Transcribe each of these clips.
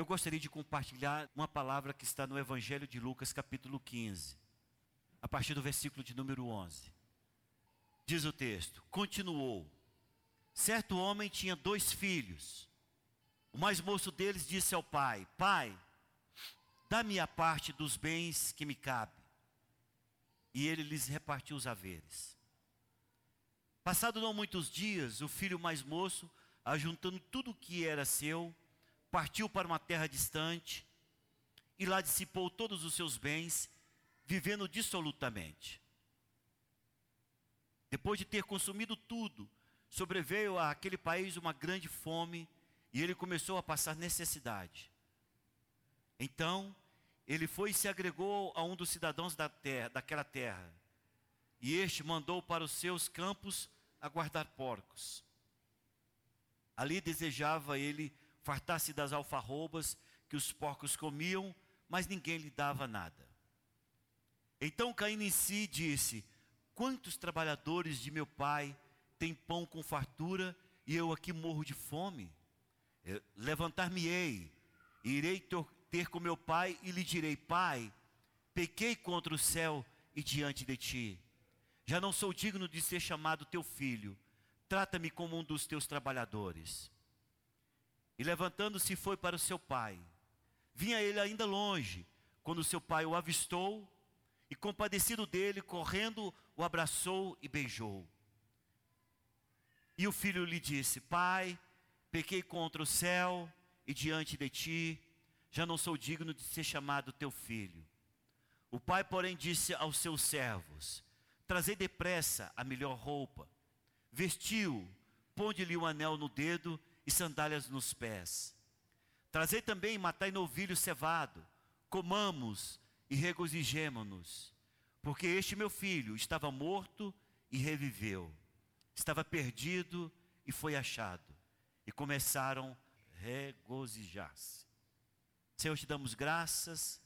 eu gostaria de compartilhar uma palavra que está no Evangelho de Lucas, capítulo 15, a partir do versículo de número 11. Diz o texto: Continuou. Certo homem tinha dois filhos. O mais moço deles disse ao pai: Pai, dá-me a parte dos bens que me cabe. E ele lhes repartiu os haveres. Passado não muitos dias, o filho mais moço, ajuntando tudo o que era seu, partiu para uma terra distante e lá dissipou todos os seus bens, vivendo dissolutamente. Depois de ter consumido tudo, sobreveio àquele país uma grande fome e ele começou a passar necessidade. Então, ele foi e se agregou a um dos cidadãos da terra, daquela terra. E este mandou para os seus campos a guardar porcos. Ali desejava ele fartar-se das alfarrobas que os porcos comiam, mas ninguém lhe dava nada. Então caindo em si disse: Quantos trabalhadores de meu pai têm pão com fartura e eu aqui morro de fome? Levantar-me-ei, irei ter com meu pai e lhe direi: Pai, pequei contra o céu e diante de ti. Já não sou digno de ser chamado teu filho. Trata-me como um dos teus trabalhadores. E levantando-se foi para o seu pai. Vinha ele ainda longe, quando seu pai o avistou e, compadecido dele, correndo, o abraçou e beijou. E o filho lhe disse: Pai, pequei contra o céu e diante de ti, já não sou digno de ser chamado teu filho. O pai, porém, disse aos seus servos: Trazei depressa a melhor roupa, vestiu, ponde-lhe um anel no dedo e sandálias nos pés. Trazei também matai novilho cevado, comamos e regozijemo-nos, porque este meu filho estava morto e reviveu, estava perdido e foi achado. E começaram a regozijar-se. Senhor, te damos graças,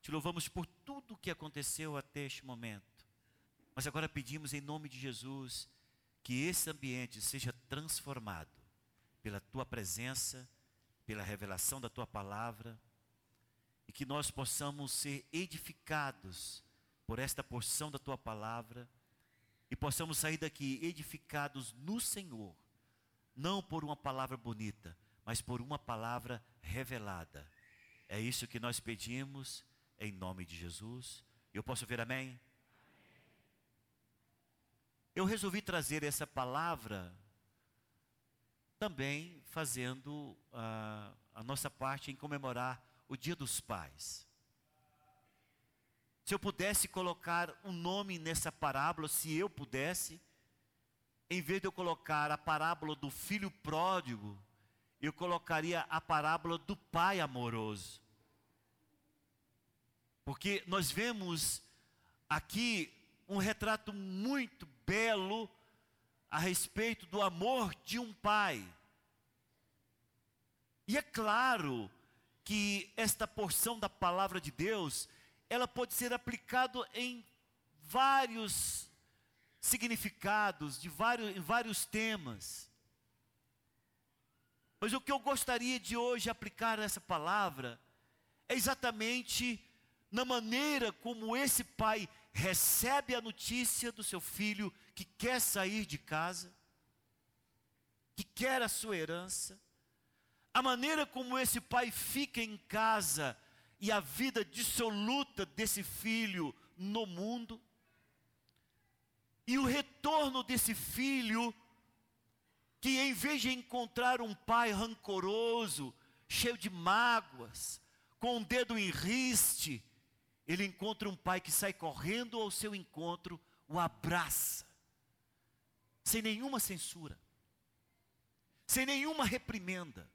te louvamos por tudo o que aconteceu até este momento. Mas agora pedimos em nome de Jesus que esse ambiente seja transformado pela tua presença, pela revelação da tua palavra, e que nós possamos ser edificados por esta porção da tua palavra e possamos sair daqui edificados no Senhor, não por uma palavra bonita, mas por uma palavra revelada é isso que nós pedimos em nome de Jesus. Eu posso ver amém? Eu resolvi trazer essa palavra também fazendo a, a nossa parte em comemorar o Dia dos Pais. Se eu pudesse colocar um nome nessa parábola, se eu pudesse, em vez de eu colocar a parábola do filho pródigo, eu colocaria a parábola do pai amoroso. Porque nós vemos aqui um retrato muito belo a respeito do amor de um pai. E é claro que esta porção da palavra de Deus, ela pode ser aplicada em vários significados, de vários, em vários temas. Mas o que eu gostaria de hoje aplicar essa palavra é exatamente na maneira como esse pai recebe a notícia do seu filho que quer sair de casa, que quer a sua herança, a maneira como esse pai fica em casa e a vida dissoluta desse filho no mundo, e o retorno desse filho que em vez de encontrar um pai rancoroso, cheio de mágoas, com o um dedo em riste, ele encontra um pai que sai correndo ao seu encontro, o abraça, sem nenhuma censura, sem nenhuma reprimenda,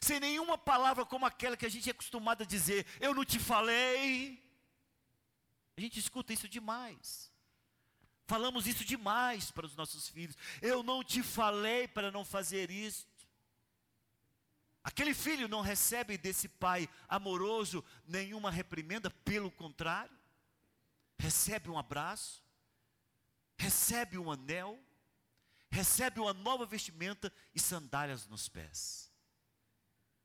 sem nenhuma palavra como aquela que a gente é acostumado a dizer: Eu não te falei. A gente escuta isso demais. Falamos isso demais para os nossos filhos. Eu não te falei para não fazer isso. Aquele filho não recebe desse pai amoroso nenhuma reprimenda, pelo contrário, recebe um abraço, recebe um anel, recebe uma nova vestimenta e sandálias nos pés.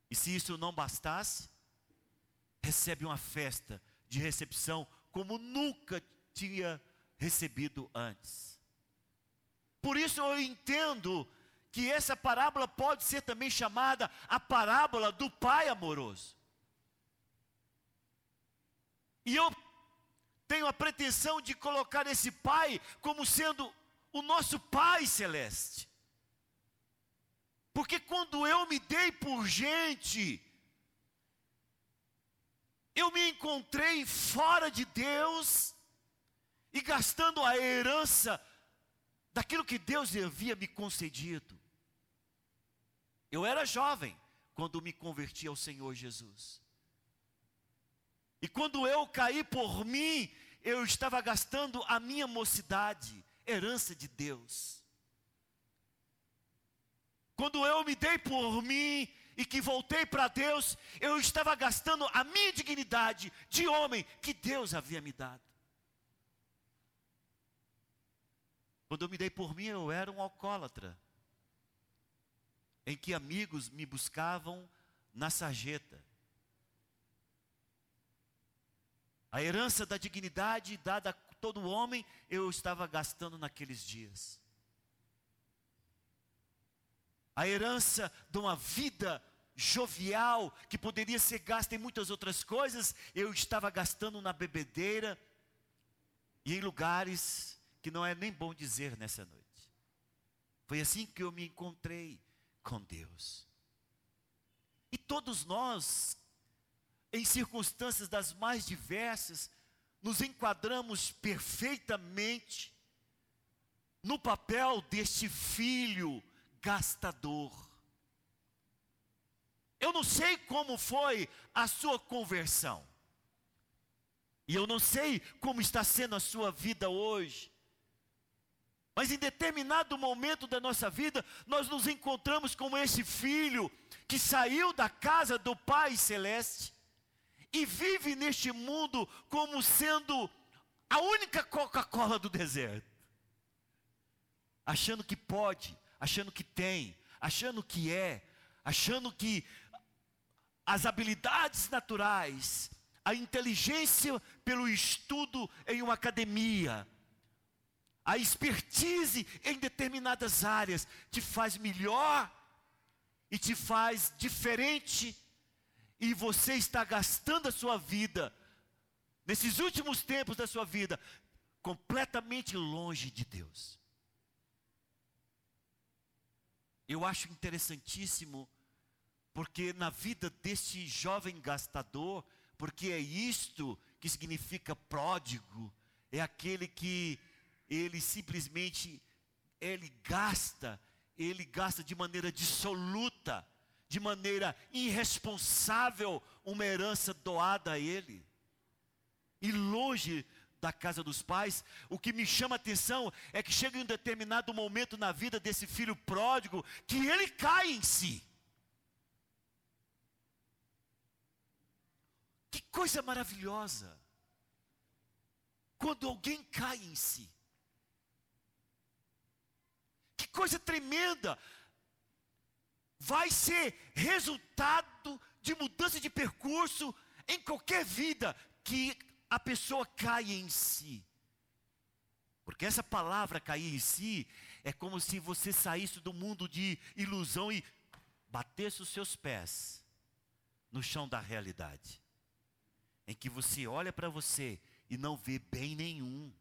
E se isso não bastasse, recebe uma festa de recepção como nunca tinha recebido antes. Por isso eu entendo que essa parábola pode ser também chamada a parábola do pai amoroso. E eu tenho a pretensão de colocar esse pai como sendo o nosso pai celeste. Porque quando eu me dei por gente, eu me encontrei fora de Deus e gastando a herança daquilo que Deus havia me concedido. Eu era jovem quando me converti ao Senhor Jesus. E quando eu caí por mim, eu estava gastando a minha mocidade, herança de Deus. Quando eu me dei por mim e que voltei para Deus, eu estava gastando a minha dignidade de homem que Deus havia me dado. Quando eu me dei por mim, eu era um alcoólatra em que amigos me buscavam na sarjeta. A herança da dignidade dada todo homem, eu estava gastando naqueles dias. A herança de uma vida jovial, que poderia ser gasta em muitas outras coisas, eu estava gastando na bebedeira e em lugares que não é nem bom dizer nessa noite. Foi assim que eu me encontrei com Deus. E todos nós, em circunstâncias das mais diversas, nos enquadramos perfeitamente no papel deste filho gastador. Eu não sei como foi a sua conversão. E eu não sei como está sendo a sua vida hoje. Mas em determinado momento da nossa vida, nós nos encontramos com esse filho que saiu da casa do Pai Celeste e vive neste mundo como sendo a única Coca-Cola do deserto. Achando que pode, achando que tem, achando que é, achando que as habilidades naturais, a inteligência pelo estudo em uma academia, a expertise em determinadas áreas te faz melhor e te faz diferente, e você está gastando a sua vida, nesses últimos tempos da sua vida, completamente longe de Deus. Eu acho interessantíssimo, porque na vida deste jovem gastador, porque é isto que significa pródigo, é aquele que ele simplesmente ele gasta, ele gasta de maneira dissoluta, de maneira irresponsável uma herança doada a ele. E longe da casa dos pais, o que me chama a atenção é que chega em um determinado momento na vida desse filho pródigo que ele cai em si. Que coisa maravilhosa! Quando alguém cai em si. Que coisa tremenda! Vai ser resultado de mudança de percurso em qualquer vida que a pessoa caia em si. Porque essa palavra cair em si é como se você saísse do mundo de ilusão e batesse os seus pés no chão da realidade. Em que você olha para você e não vê bem nenhum.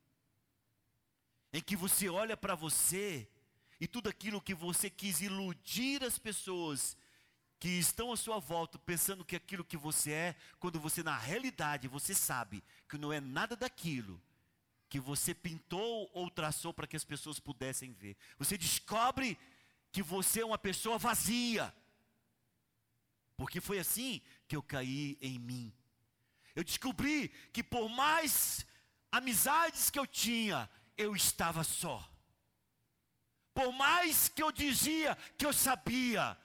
Em que você olha para você e tudo aquilo que você quis iludir as pessoas que estão à sua volta pensando que aquilo que você é, quando você na realidade você sabe que não é nada daquilo que você pintou ou traçou para que as pessoas pudessem ver. Você descobre que você é uma pessoa vazia. Porque foi assim que eu caí em mim. Eu descobri que por mais amizades que eu tinha, eu estava só. Por mais que eu dizia que eu sabia,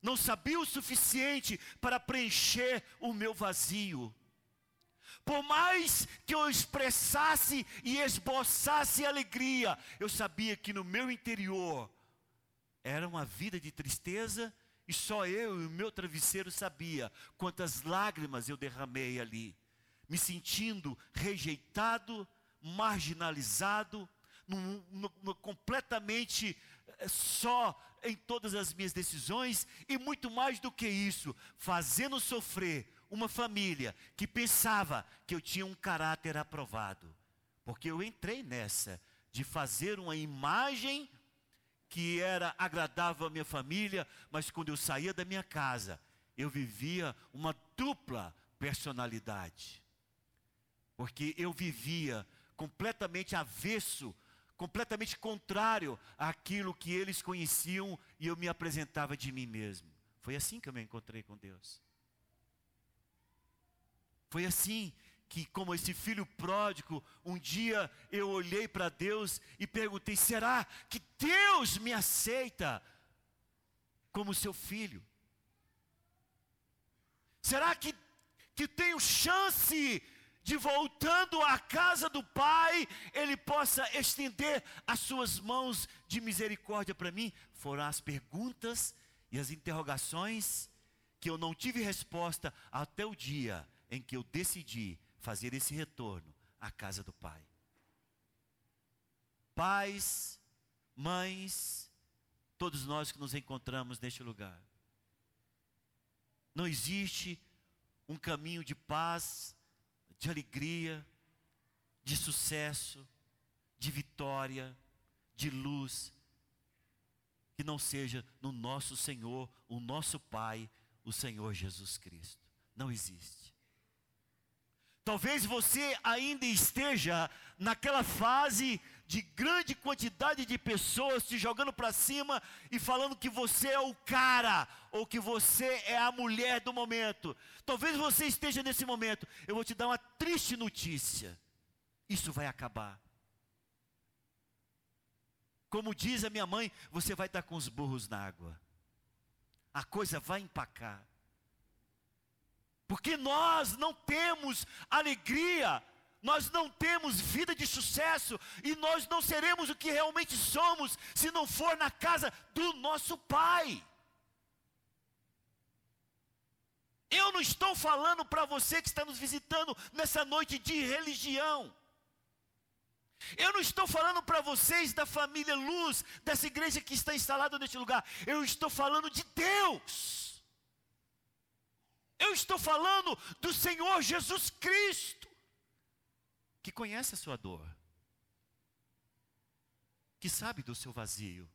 não sabia o suficiente para preencher o meu vazio. Por mais que eu expressasse e esboçasse alegria, eu sabia que no meu interior era uma vida de tristeza E só eu e o meu travesseiro sabia quantas lágrimas eu derramei ali, me sentindo rejeitado, marginalizado, completamente eh, só em todas as minhas decisões e muito mais do que isso, fazendo sofrer uma família que pensava que eu tinha um caráter aprovado, porque eu entrei nessa de fazer uma imagem que era agradável à minha família, mas quando eu saía da minha casa, eu vivia uma dupla personalidade. Porque eu vivia completamente avesso, completamente contrário àquilo que eles conheciam e eu me apresentava de mim mesmo. Foi assim que eu me encontrei com Deus. Foi assim que, como esse filho pródigo, um dia eu olhei para Deus e perguntei: será que Deus me aceita como seu filho? Será que, que tenho chance de voltando à casa do Pai, Ele possa estender as suas mãos de misericórdia para mim? Foram as perguntas e as interrogações que eu não tive resposta até o dia em que eu decidi fazer esse retorno à casa do Pai. Pais, mães, todos nós que nos encontramos neste lugar. Não existe um caminho de paz, de alegria, de sucesso, de vitória, de luz, que não seja no nosso Senhor, o nosso Pai, o Senhor Jesus Cristo. Não existe. Talvez você ainda esteja naquela fase de grande quantidade de pessoas te jogando para cima e falando que você é o cara ou que você é a mulher do momento. Talvez você esteja nesse momento. Eu vou te dar uma triste notícia. Isso vai acabar. Como diz a minha mãe, você vai estar com os burros na água. A coisa vai empacar. Porque nós não temos alegria, nós não temos vida de sucesso e nós não seremos o que realmente somos se não for na casa do nosso Pai. Eu não estou falando para você que está nos visitando nessa noite de religião. Eu não estou falando para vocês da família Luz, dessa igreja que está instalada neste lugar. Eu estou falando de Deus. Eu estou falando do Senhor Jesus Cristo, que conhece a sua dor, que sabe do seu vazio,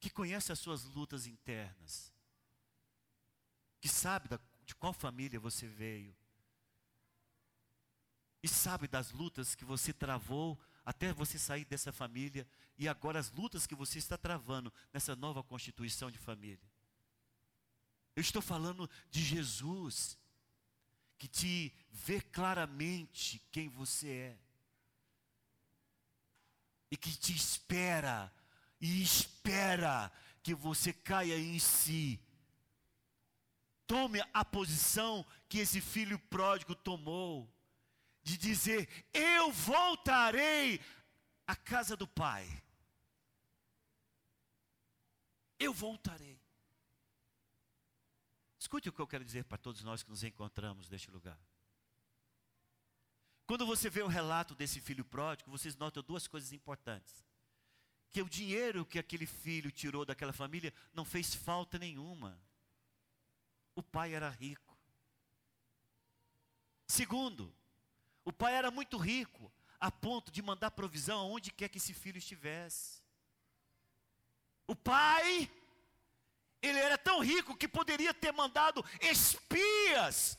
que conhece as suas lutas internas, que sabe da, de qual família você veio, e sabe das lutas que você travou até você sair dessa família, e agora as lutas que você está travando nessa nova constituição de família. Eu estou falando de Jesus, que te vê claramente quem você é, e que te espera, e espera que você caia em si. Tome a posição que esse filho pródigo tomou, de dizer: Eu voltarei à casa do Pai. Eu voltarei. Escute o que eu quero dizer para todos nós que nos encontramos neste lugar. Quando você vê o relato desse filho pródigo, vocês notam duas coisas importantes. Que o dinheiro que aquele filho tirou daquela família não fez falta nenhuma. O pai era rico. Segundo, o pai era muito rico, a ponto de mandar provisão aonde quer que esse filho estivesse. O pai ele era tão rico que poderia ter mandado espias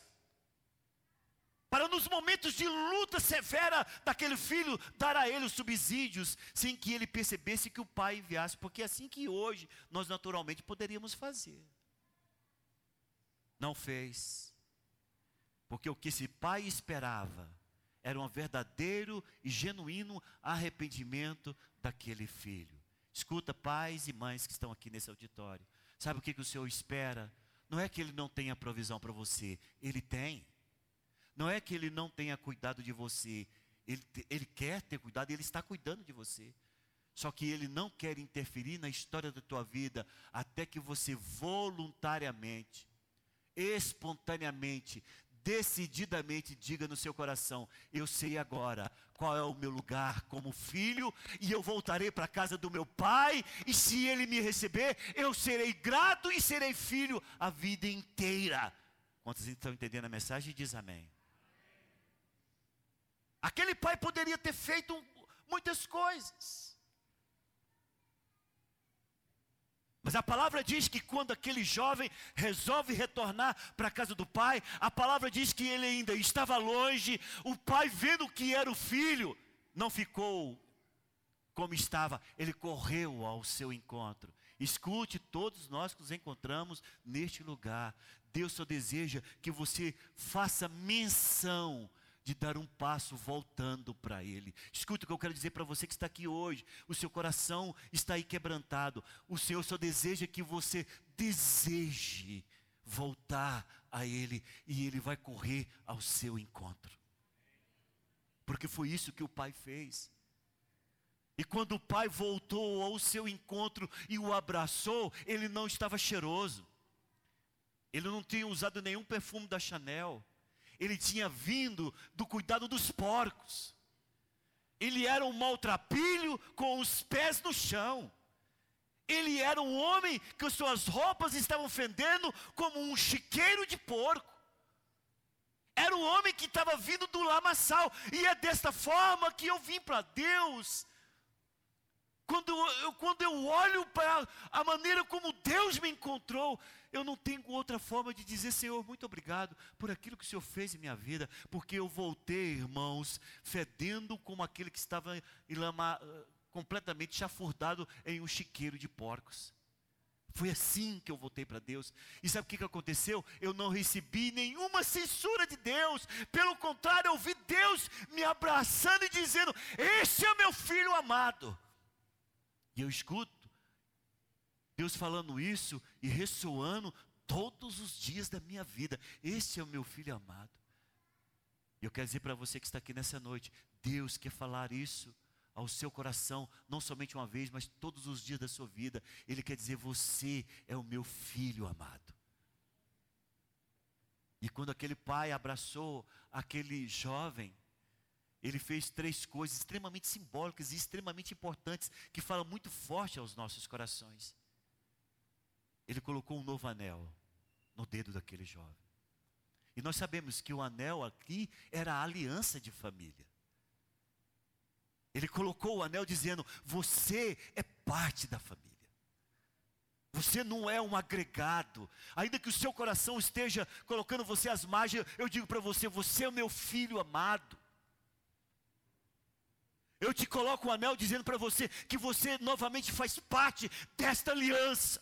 para nos momentos de luta severa daquele filho dar a ele os subsídios, sem que ele percebesse que o pai enviasse, porque é assim que hoje nós naturalmente poderíamos fazer. Não fez, porque o que esse pai esperava era um verdadeiro e genuíno arrependimento daquele filho. Escuta, pais e mães que estão aqui nesse auditório. Sabe o que, que o Senhor espera? Não é que Ele não tenha provisão para você, Ele tem. Não é que Ele não tenha cuidado de você, Ele, ele quer ter cuidado Ele está cuidando de você. Só que ele não quer interferir na história da tua vida até que você voluntariamente, espontaneamente, decididamente diga no seu coração: Eu sei agora qual é o meu lugar como filho, e eu voltarei para a casa do meu pai, e se ele me receber, eu serei grato e serei filho a vida inteira. Quantos estão entendendo a mensagem? Diz amém. Aquele pai poderia ter feito muitas coisas. Mas a palavra diz que quando aquele jovem resolve retornar para a casa do pai, a palavra diz que ele ainda estava longe, o pai vendo que era o filho, não ficou como estava, ele correu ao seu encontro. Escute, todos nós que nos encontramos neste lugar, Deus só deseja que você faça menção de dar um passo voltando para Ele. Escuta o que eu quero dizer para você que está aqui hoje. O seu coração está aí quebrantado. O Senhor só deseja que você deseje voltar a Ele e Ele vai correr ao seu encontro. Porque foi isso que o Pai fez. E quando o pai voltou ao seu encontro e o abraçou, ele não estava cheiroso. Ele não tinha usado nenhum perfume da Chanel ele tinha vindo do cuidado dos porcos. Ele era um maltrapilho com os pés no chão. Ele era um homem que suas roupas estavam fendendo como um chiqueiro de porco. Era um homem que estava vindo do lamaçal. E é desta forma que eu vim para Deus. Quando eu, quando eu olho para a maneira como Deus me encontrou, eu não tenho outra forma de dizer, Senhor, muito obrigado por aquilo que o Senhor fez em minha vida, porque eu voltei, irmãos, fedendo como aquele que estava lama, completamente chafurdado em um chiqueiro de porcos. Foi assim que eu voltei para Deus. E sabe o que, que aconteceu? Eu não recebi nenhuma censura de Deus. Pelo contrário, eu vi Deus me abraçando e dizendo: Esse é meu filho amado. E eu escuto Deus falando isso e ressoando todos os dias da minha vida. Esse é o meu filho amado. E eu quero dizer para você que está aqui nessa noite, Deus quer falar isso ao seu coração, não somente uma vez, mas todos os dias da sua vida. Ele quer dizer: Você é o meu filho amado. E quando aquele pai abraçou aquele jovem, ele fez três coisas extremamente simbólicas e extremamente importantes, que falam muito forte aos nossos corações ele colocou um novo anel no dedo daquele jovem. E nós sabemos que o anel aqui era a aliança de família. Ele colocou o anel dizendo: Você é parte da família. Você não é um agregado. Ainda que o seu coração esteja colocando você às margens, eu digo para você: Você é o meu filho amado. Eu te coloco o anel dizendo para você que você novamente faz parte desta aliança.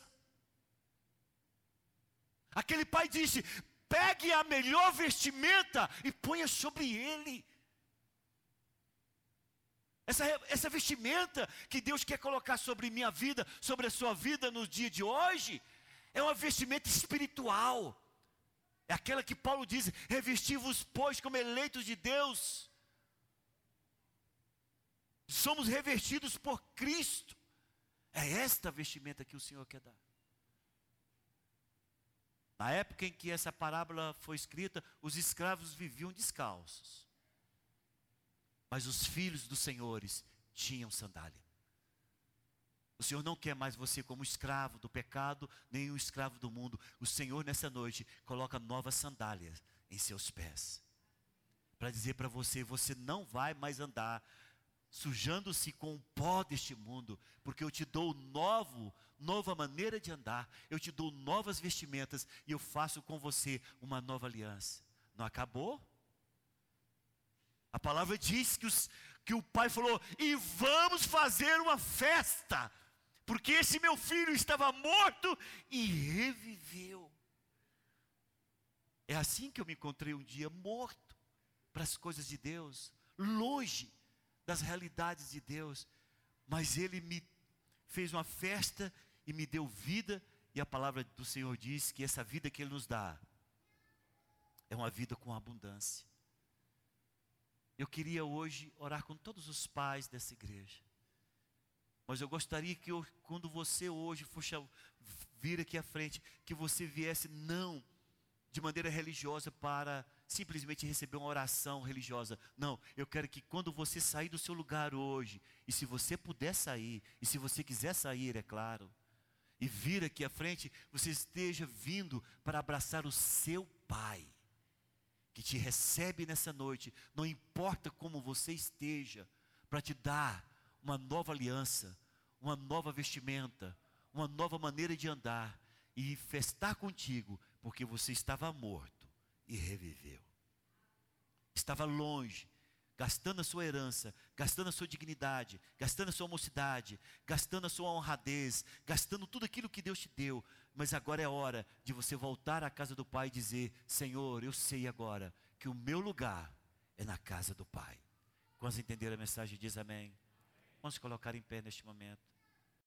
Aquele pai disse: pegue a melhor vestimenta e ponha sobre ele. Essa, essa vestimenta que Deus quer colocar sobre minha vida, sobre a sua vida no dia de hoje, é uma vestimenta espiritual. É aquela que Paulo diz: revesti-vos, pois, como eleitos de Deus. Somos revestidos por Cristo. É esta vestimenta que o Senhor quer dar. Na época em que essa parábola foi escrita, os escravos viviam descalços. Mas os filhos dos senhores tinham sandália. O Senhor não quer mais você como escravo do pecado, nem um escravo do mundo. O Senhor, nessa noite, coloca novas sandálias em seus pés. Para dizer para você: você não vai mais andar sujando-se com o pó deste mundo, porque eu te dou novo, nova maneira de andar, eu te dou novas vestimentas e eu faço com você uma nova aliança. Não acabou? A palavra diz que, os, que o pai falou: e vamos fazer uma festa, porque esse meu filho estava morto e reviveu. É assim que eu me encontrei um dia morto para as coisas de Deus, longe das realidades de Deus, mas Ele me fez uma festa e me deu vida, e a palavra do Senhor diz que essa vida que Ele nos dá é uma vida com abundância. Eu queria hoje orar com todos os pais dessa igreja. Mas eu gostaria que eu, quando você hoje for vir aqui à frente, que você viesse não de maneira religiosa para simplesmente receber uma oração religiosa. Não, eu quero que quando você sair do seu lugar hoje, e se você puder sair, e se você quiser sair, é claro, e vir aqui à frente, você esteja vindo para abraçar o seu Pai, que te recebe nessa noite, não importa como você esteja, para te dar uma nova aliança, uma nova vestimenta, uma nova maneira de andar e festar contigo, porque você estava morto e reviveu. Estava longe, gastando a sua herança, gastando a sua dignidade, gastando a sua mocidade, gastando a sua honradez, gastando tudo aquilo que Deus te deu. Mas agora é hora de você voltar à casa do Pai e dizer: Senhor, eu sei agora que o meu lugar é na casa do Pai. Quantos entenderam a mensagem? Diz amém. Vamos colocar em pé neste momento.